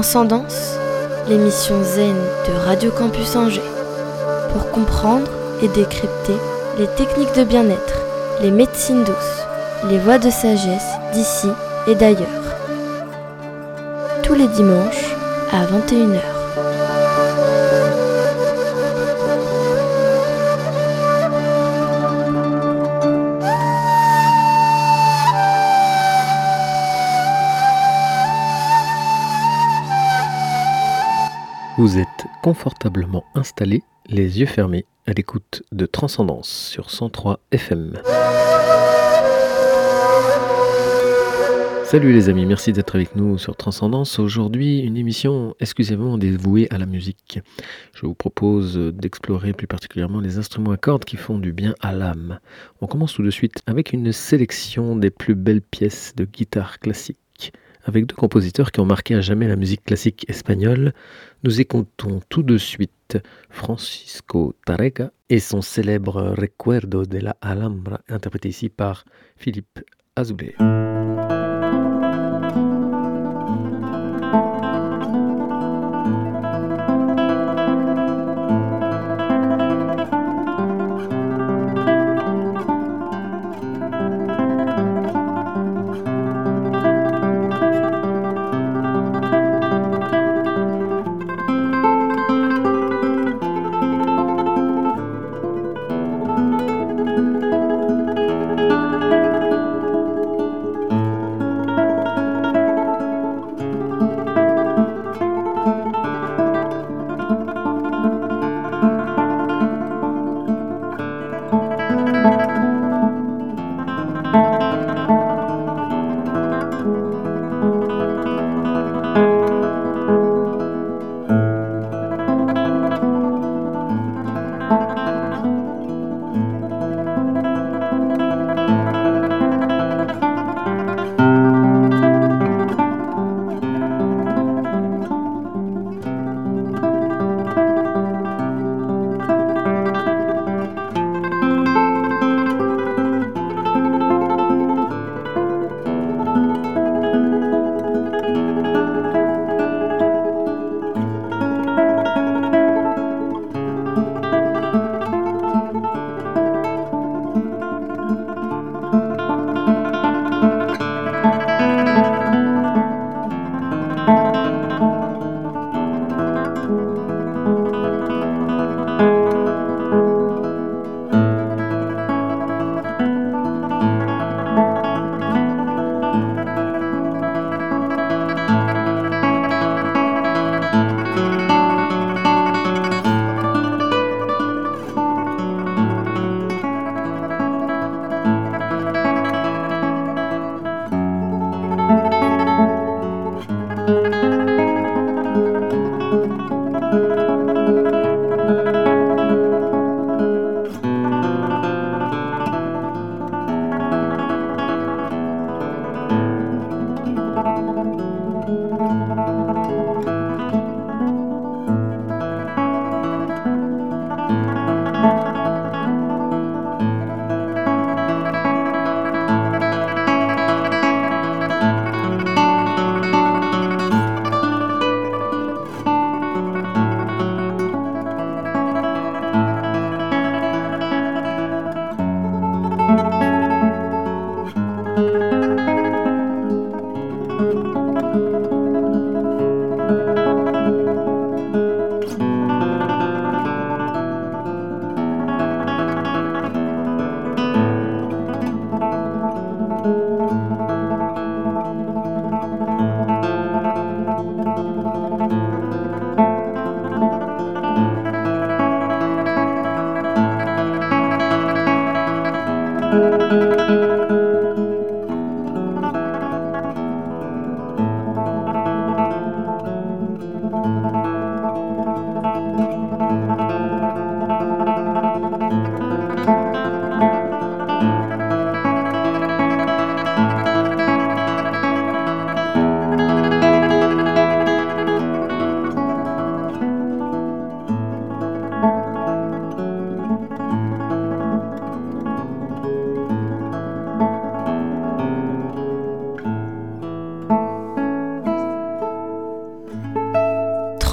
Transcendance, l'émission zen de Radio Campus Angers. Pour comprendre et décrypter les techniques de bien-être, les médecines douces, les voies de sagesse d'ici et d'ailleurs. Tous les dimanches à 21h. Confortablement installés, les yeux fermés, à l'écoute de Transcendance sur 103 FM. Salut les amis, merci d'être avec nous sur Transcendance. Aujourd'hui, une émission exclusivement dévouée à la musique. Je vous propose d'explorer plus particulièrement les instruments à cordes qui font du bien à l'âme. On commence tout de suite avec une sélection des plus belles pièces de guitare classique avec deux compositeurs qui ont marqué à jamais la musique classique espagnole. Nous écoutons tout de suite Francisco Tarrega et son célèbre Recuerdo de la Alhambra, interprété ici par Philippe Azoulay.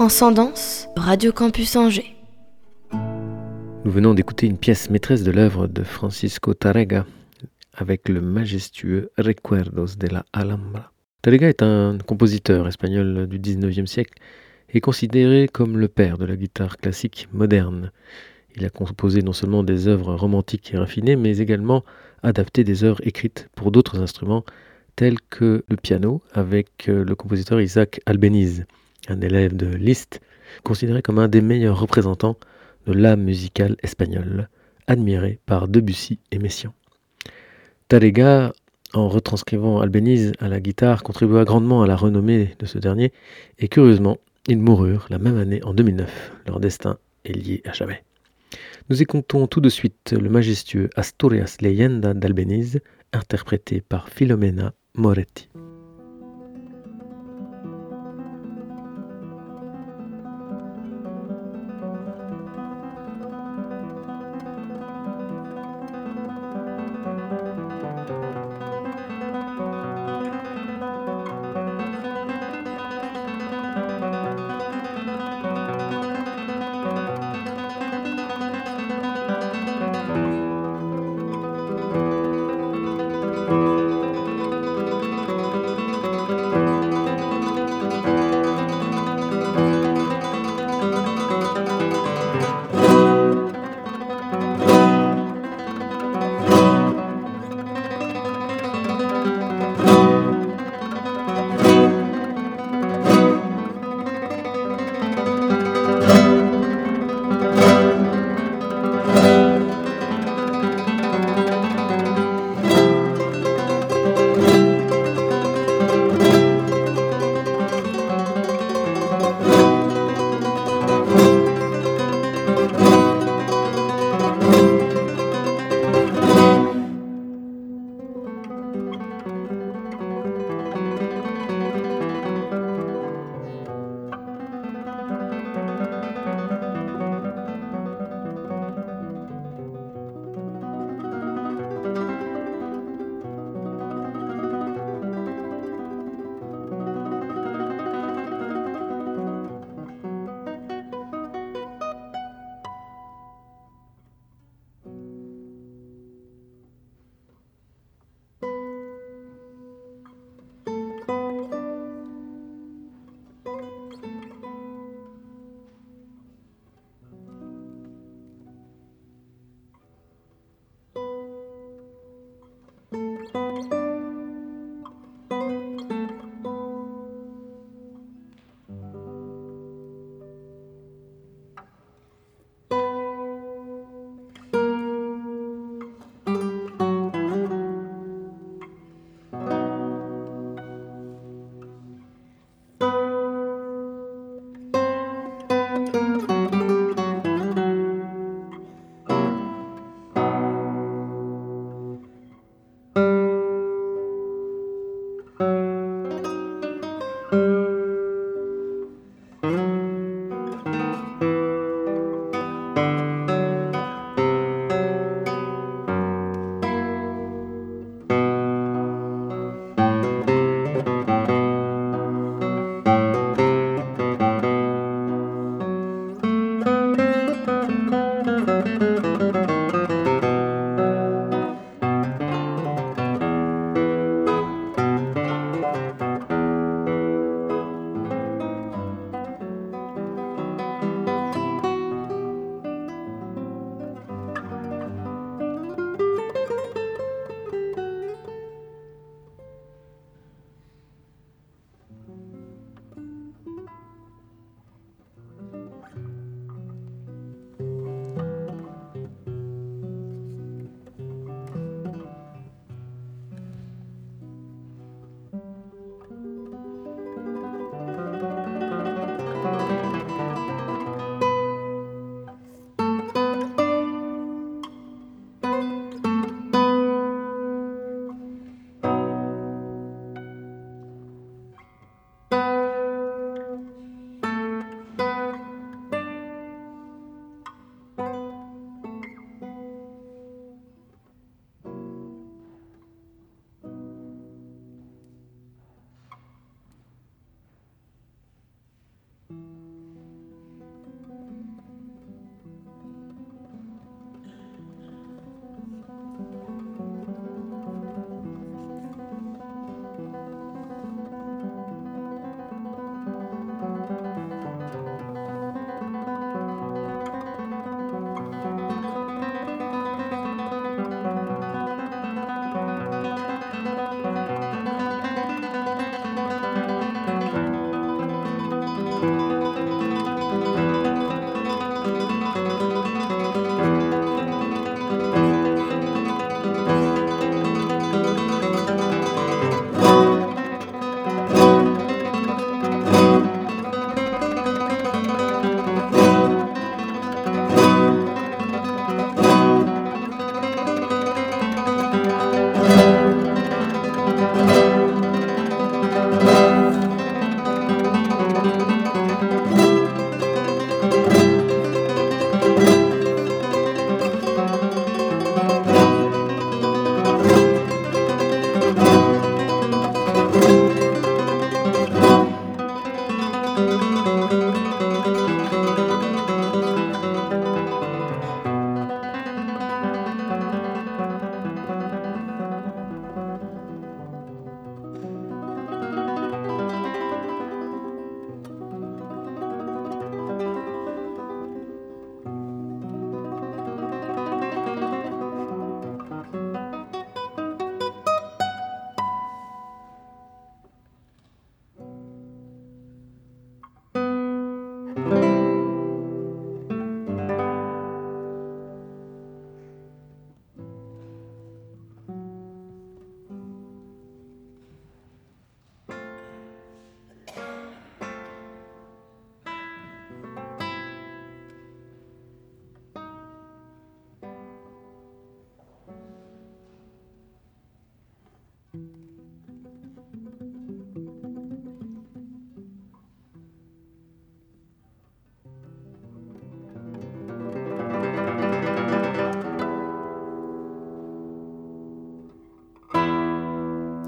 Transcendance, Radio Campus Angers. Nous venons d'écouter une pièce maîtresse de l'œuvre de Francisco Tarrega avec le majestueux Recuerdos de la Alhambra. Tarrega est un compositeur espagnol du 19e siècle et considéré comme le père de la guitare classique moderne. Il a composé non seulement des œuvres romantiques et raffinées, mais également adapté des œuvres écrites pour d'autres instruments, tels que le piano, avec le compositeur Isaac Albéniz, un élève de Liszt, considéré comme un des meilleurs représentants de l'âme musicale espagnole, admiré par Debussy et Messiaen. Tarrega, en retranscrivant Albéniz à la guitare, contribua grandement à la renommée de ce dernier, et curieusement, ils moururent la même année en 2009. Leur destin est lié à jamais. Nous écoutons tout de suite le majestueux Asturias Leyenda d'Albeniz, interprété par Filomena Moretti.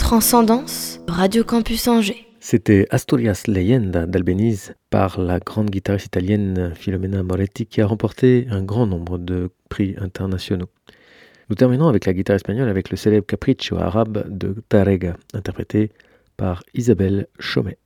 Transcendance, Radio Campus Angers. C'était Asturias Leyenda d'Albeniz par la grande guitariste italienne Filomena Moretti qui a remporté un grand nombre de prix internationaux. Nous terminons avec la guitare espagnole avec le célèbre Capriccio arabe de Tarega, interprété par Isabelle Chaumet.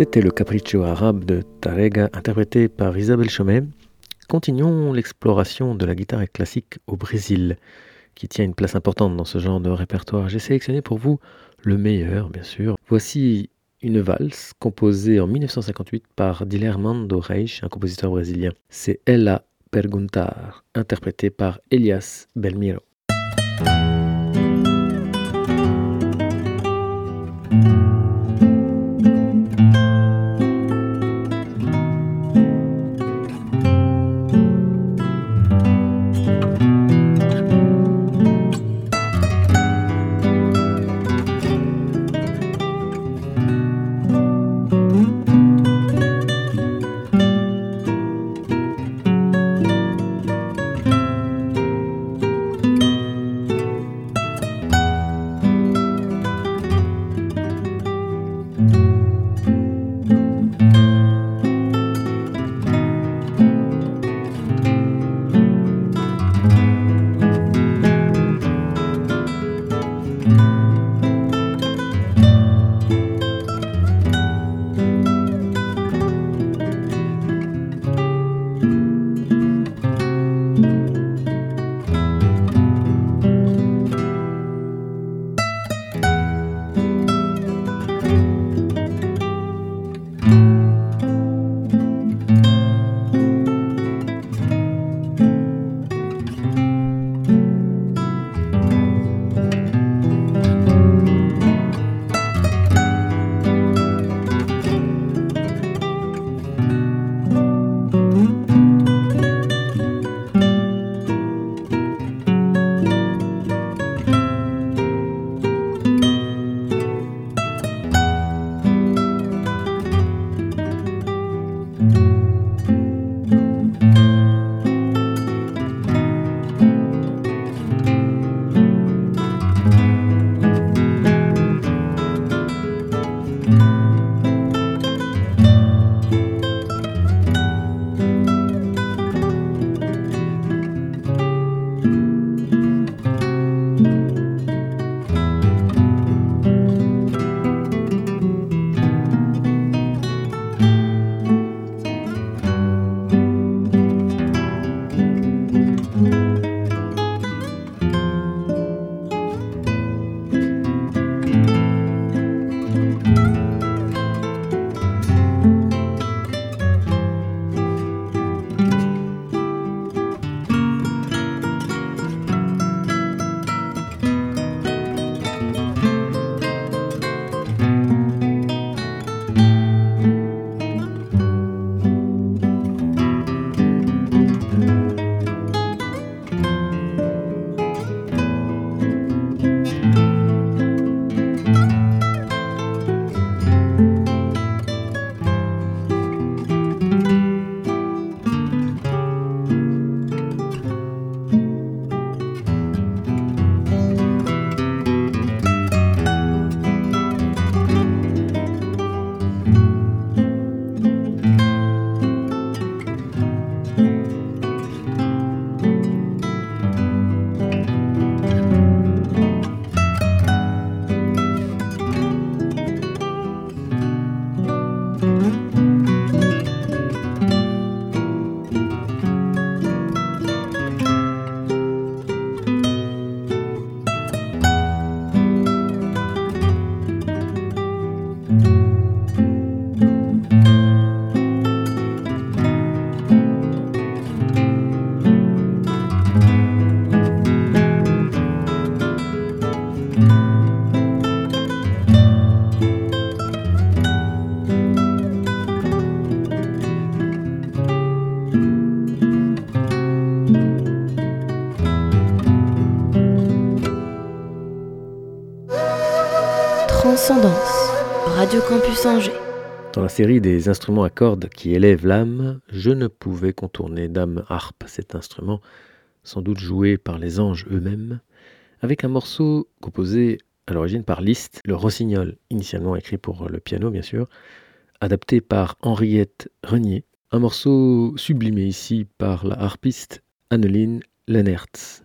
C'était le capriccio arabe de Tarega interprété par Isabelle Chomet. Continuons l'exploration de la guitare classique au Brésil, qui tient une place importante dans ce genre de répertoire. J'ai sélectionné pour vous le meilleur, bien sûr. Voici une valse composée en 1958 par Dilermando Reis, un compositeur brésilien. C'est Ella Perguntar, interprété par Elias Belmiro. Dans la série des instruments à cordes qui élèvent l'âme, je ne pouvais contourner Dame Harpe, cet instrument sans doute joué par les anges eux-mêmes, avec un morceau composé à l'origine par Liszt, le rossignol, initialement écrit pour le piano bien sûr, adapté par Henriette Renier, un morceau sublimé ici par la harpiste Anneline Lennertz.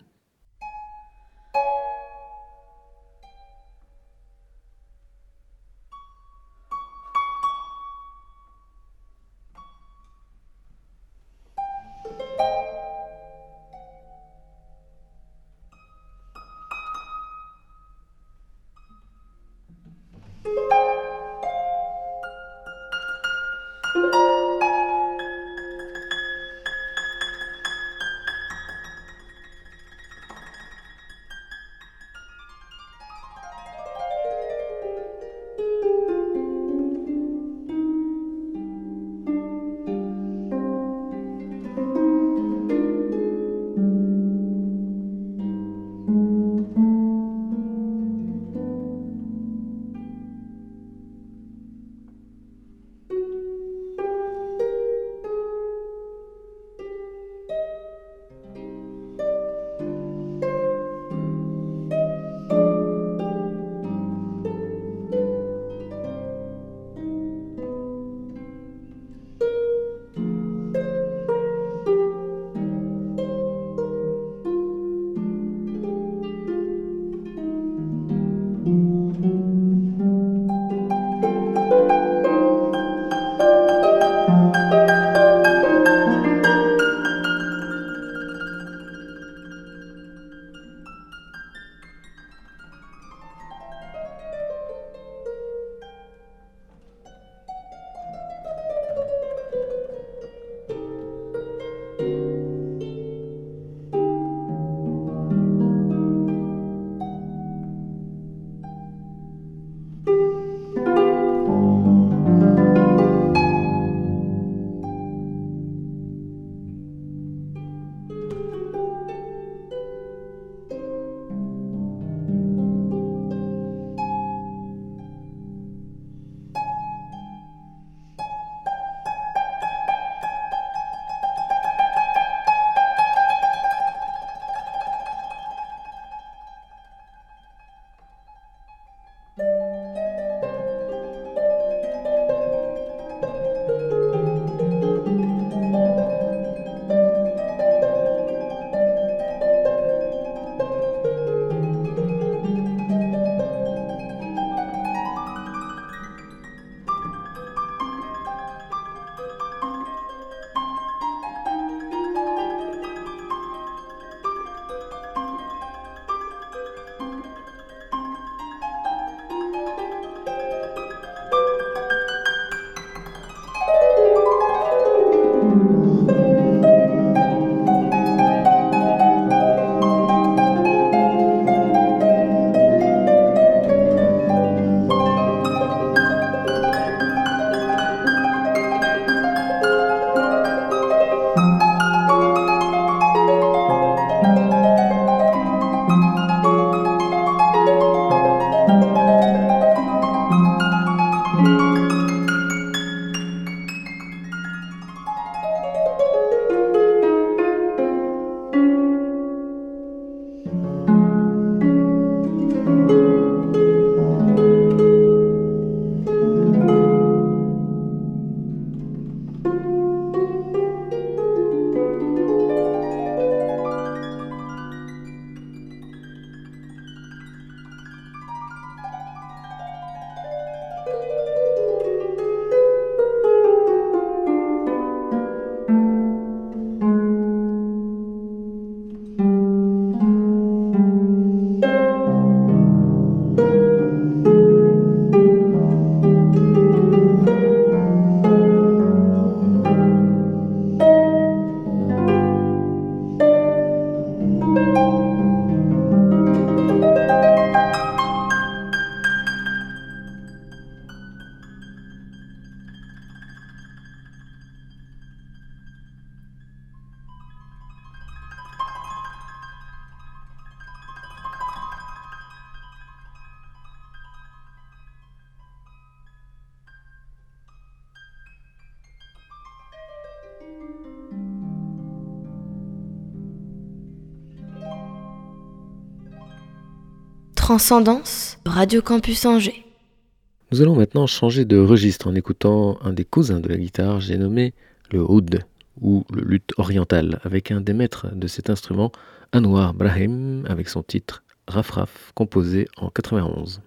Transcendance, Radio Campus Angers. Nous allons maintenant changer de registre en écoutant un des cousins de la guitare, j'ai nommé le oud ou le luth oriental, avec un des maîtres de cet instrument, Anwar Brahim, avec son titre Raf Raf, composé en 91.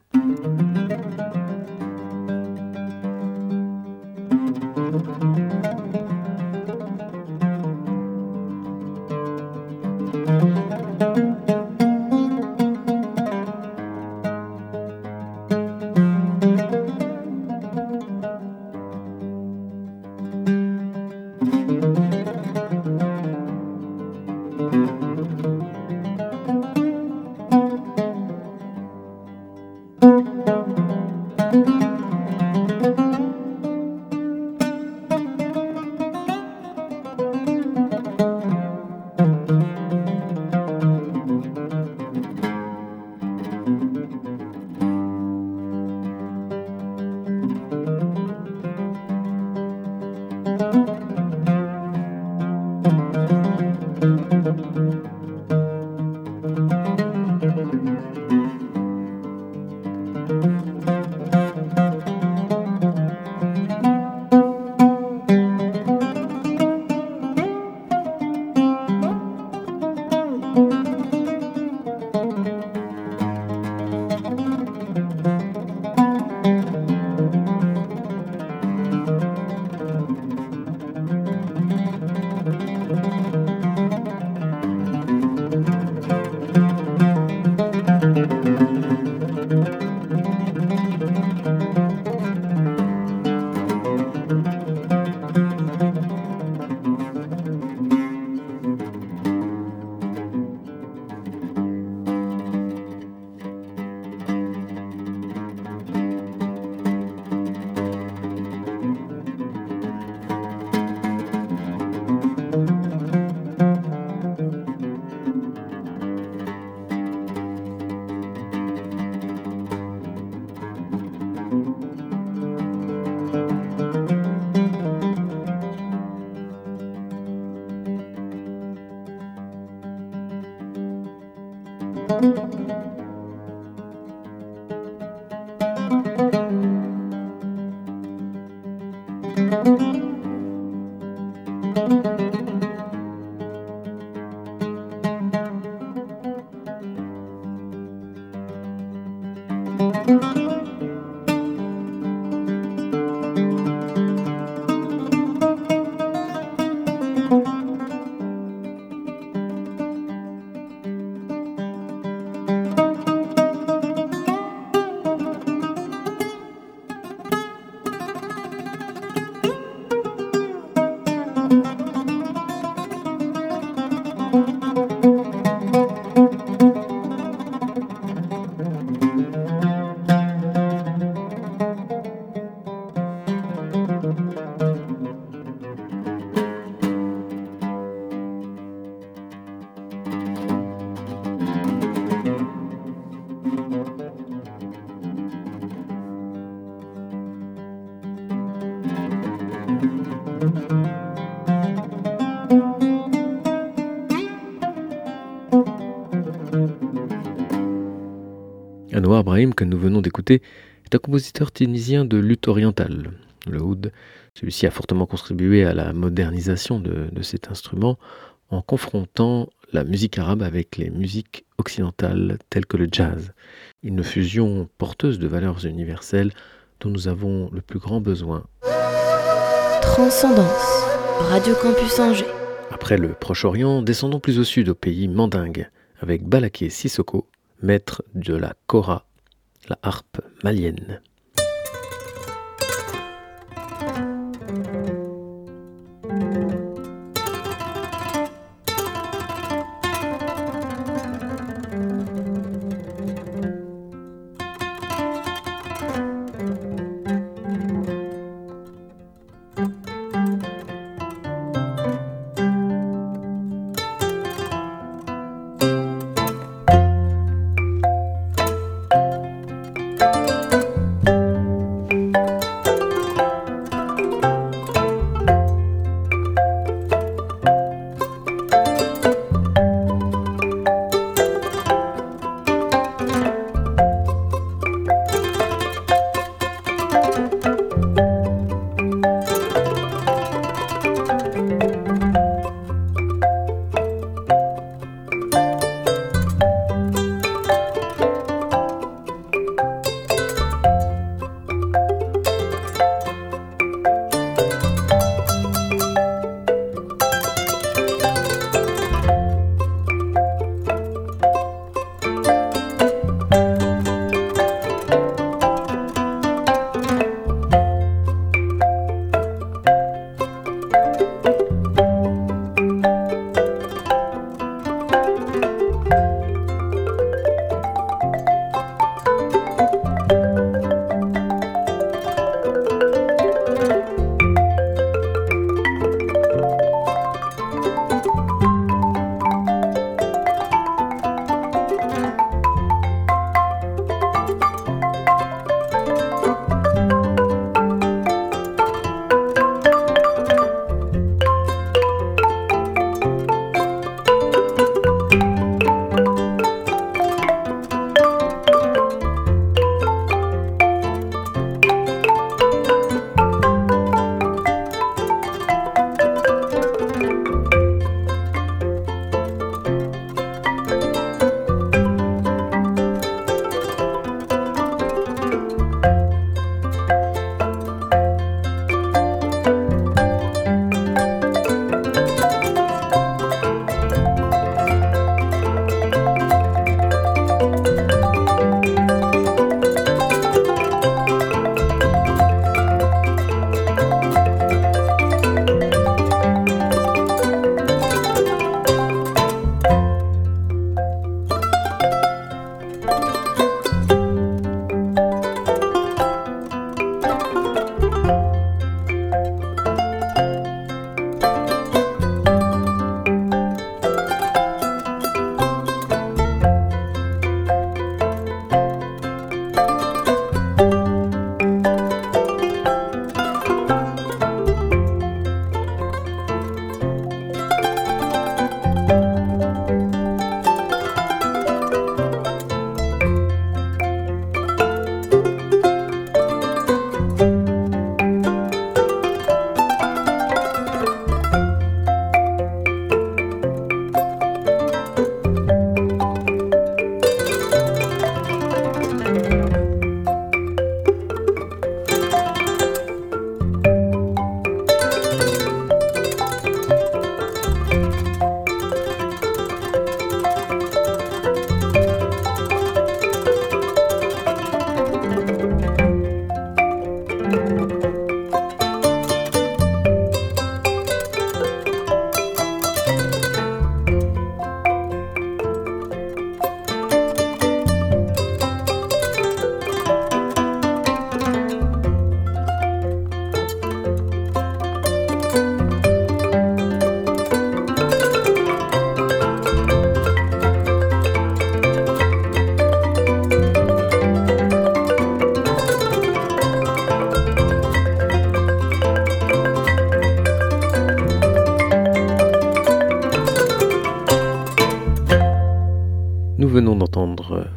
Que nous venons d'écouter, est un compositeur tunisien de lutte orientale. Le oud, celui-ci a fortement contribué à la modernisation de, de, cet instrument en confrontant la musique arabe avec les musiques occidentales telles que le jazz, une fusion porteuse de valeurs universelles dont nous avons le plus grand besoin. Transcendance, Radio Campus Angers. Après le Proche-Orient, descendons plus au sud au pays mandingue avec Balaké Sissoko maître de la kora, la harpe malienne.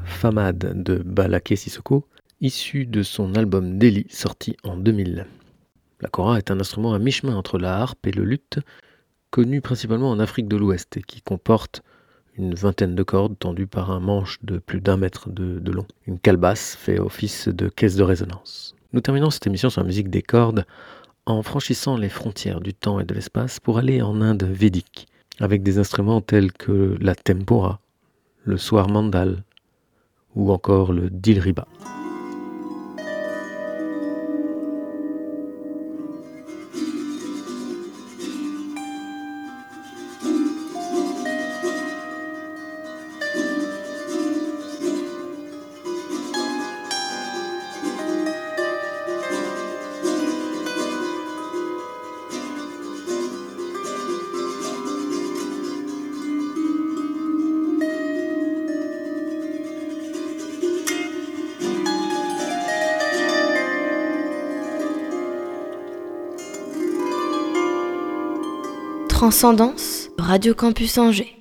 Famad de Balaké Sissoko, issu de son album Delhi sorti en 2000. La kora est un instrument à mi-chemin entre la harpe et le luth, connu principalement en Afrique de l'Ouest et qui comporte une vingtaine de cordes tendues par un manche de plus d'un mètre de, de, long. Une calebasse fait office de caisse de résonance. Nous terminons cette émission sur la musique des cordes en franchissant les frontières du temps et de l'espace pour aller en Inde védique, avec des instruments tels que la tempora, le soir mandal, ou encore le Dilriba. Transcendance, Radio Campus Angers.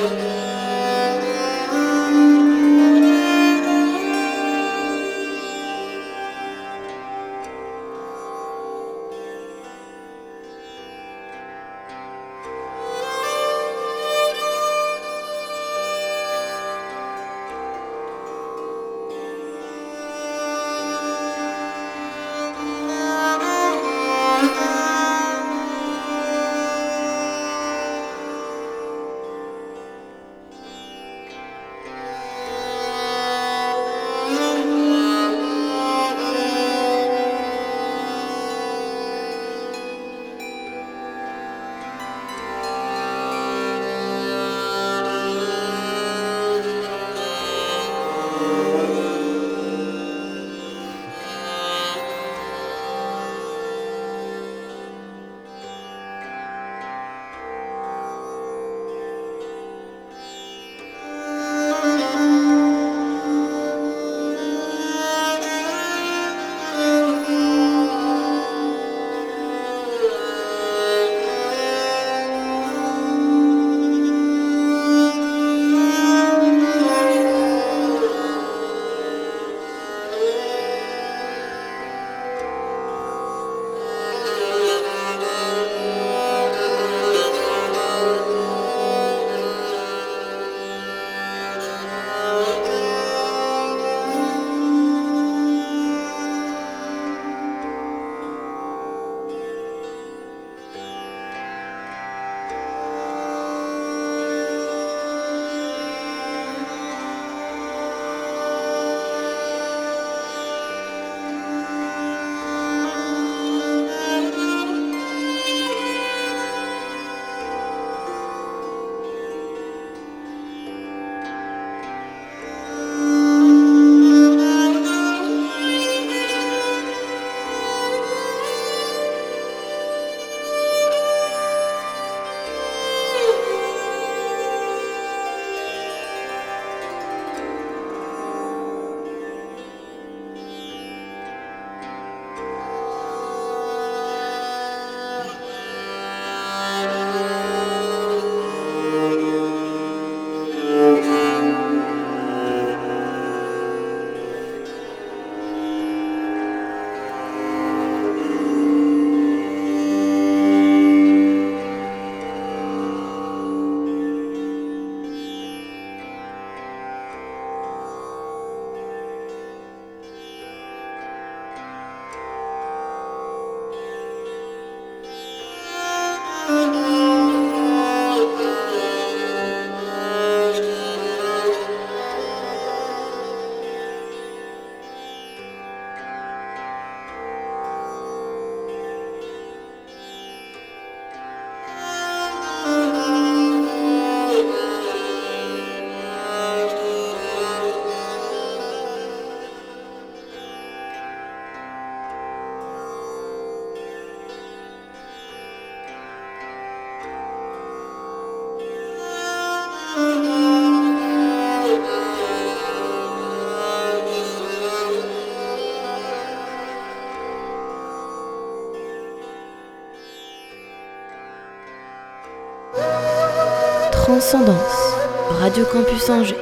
Bye. Radio Campus Angers.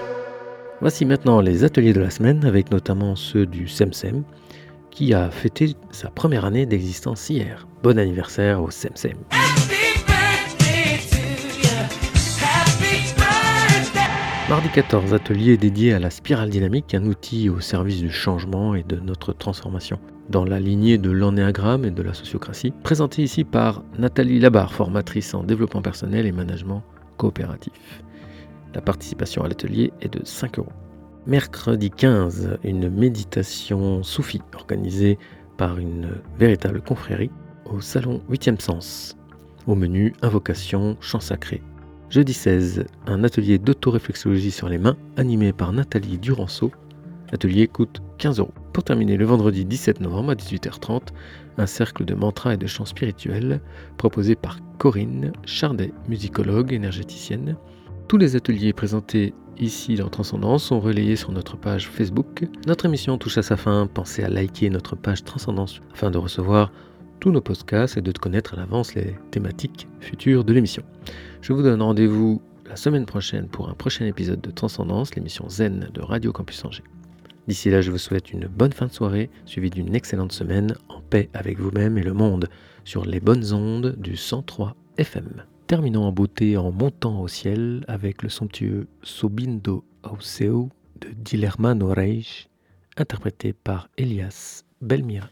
Voici maintenant les ateliers de la semaine avec notamment ceux du SEMSEM qui a fêté sa première année d'existence hier. Bon anniversaire au SEMSEM. Mardi 14, atelier dédié à la spirale dynamique, un outil au service du changement et de notre transformation. Dans la lignée de l'ennéagramme et de la sociocratie, présenté ici par Nathalie Labarre, formatrice en développement personnel et management coopératif. La participation à l'atelier est de 5 euros. Mercredi 15, une méditation soufie organisée par une véritable confrérie au salon 8e sens. Au menu, invocation, chant sacré, Jeudi 16, un atelier d'autoréflexologie sur les mains animé par Nathalie Duranceau. L'atelier coûte 15 euros. Pour terminer, le vendredi 17 novembre à 18h30, un cercle de mantras et de chants spirituels proposé par Corinne Chardet, musicologue énergéticienne. Tous les ateliers présentés ici dans Transcendance sont relayés sur notre page Facebook. Notre émission touche à sa fin. Pensez à liker notre page Transcendance afin de recevoir tous nos podcasts et de connaître à l'avance les thématiques futures de l'émission. Je vous donne rendez-vous la semaine prochaine pour un prochain épisode de Transcendance, l'émission Zen de Radio Campus Angers. D'ici là, je vous souhaite une bonne fin de soirée, suivie d'une excellente semaine en paix avec vous-même et le monde sur les bonnes ondes du 103 FM. Terminons en beauté en montant au ciel avec le somptueux Sobindo Auseo de Dilermano Reich, interprété par Elias Belmira.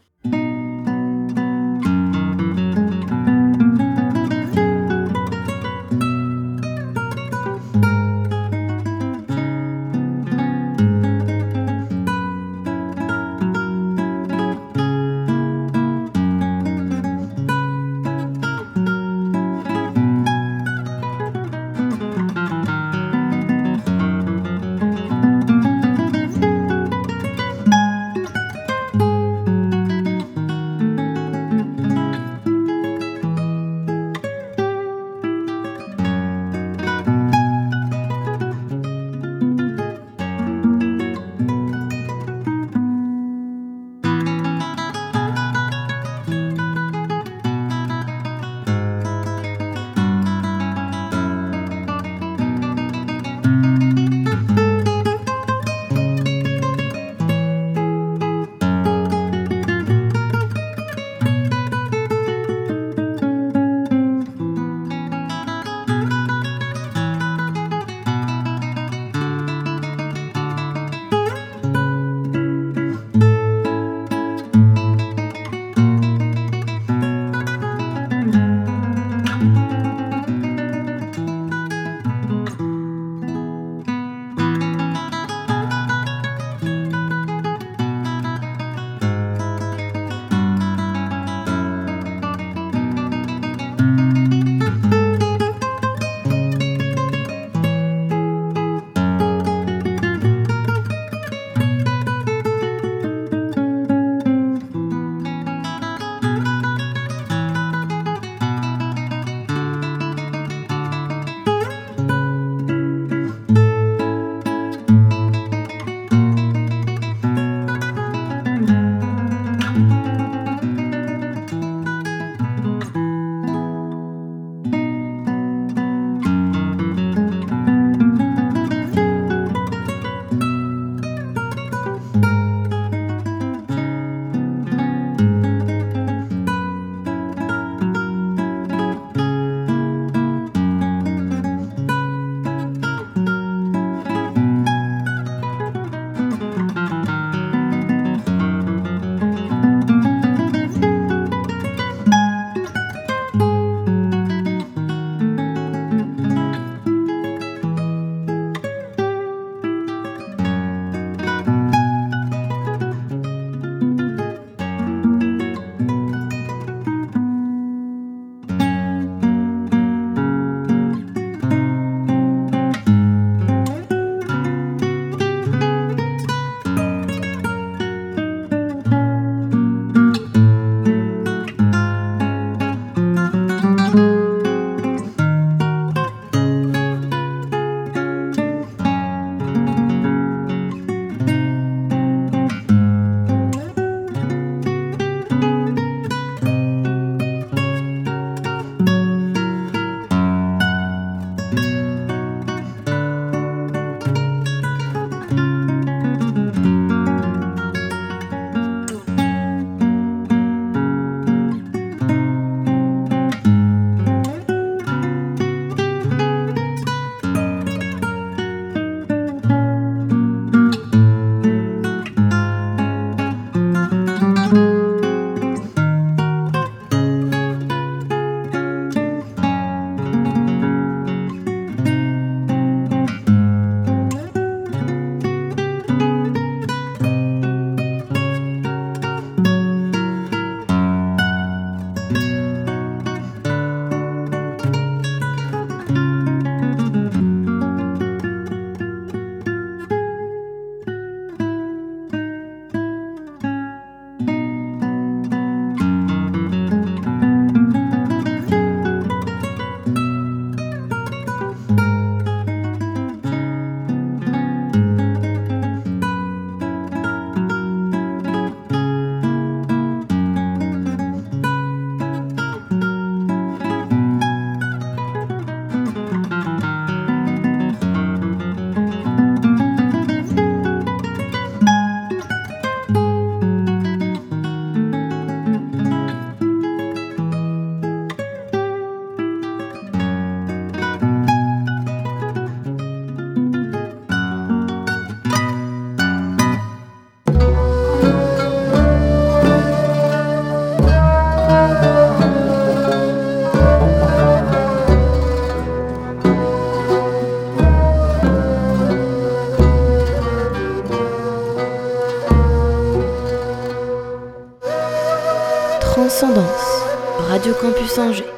Angers.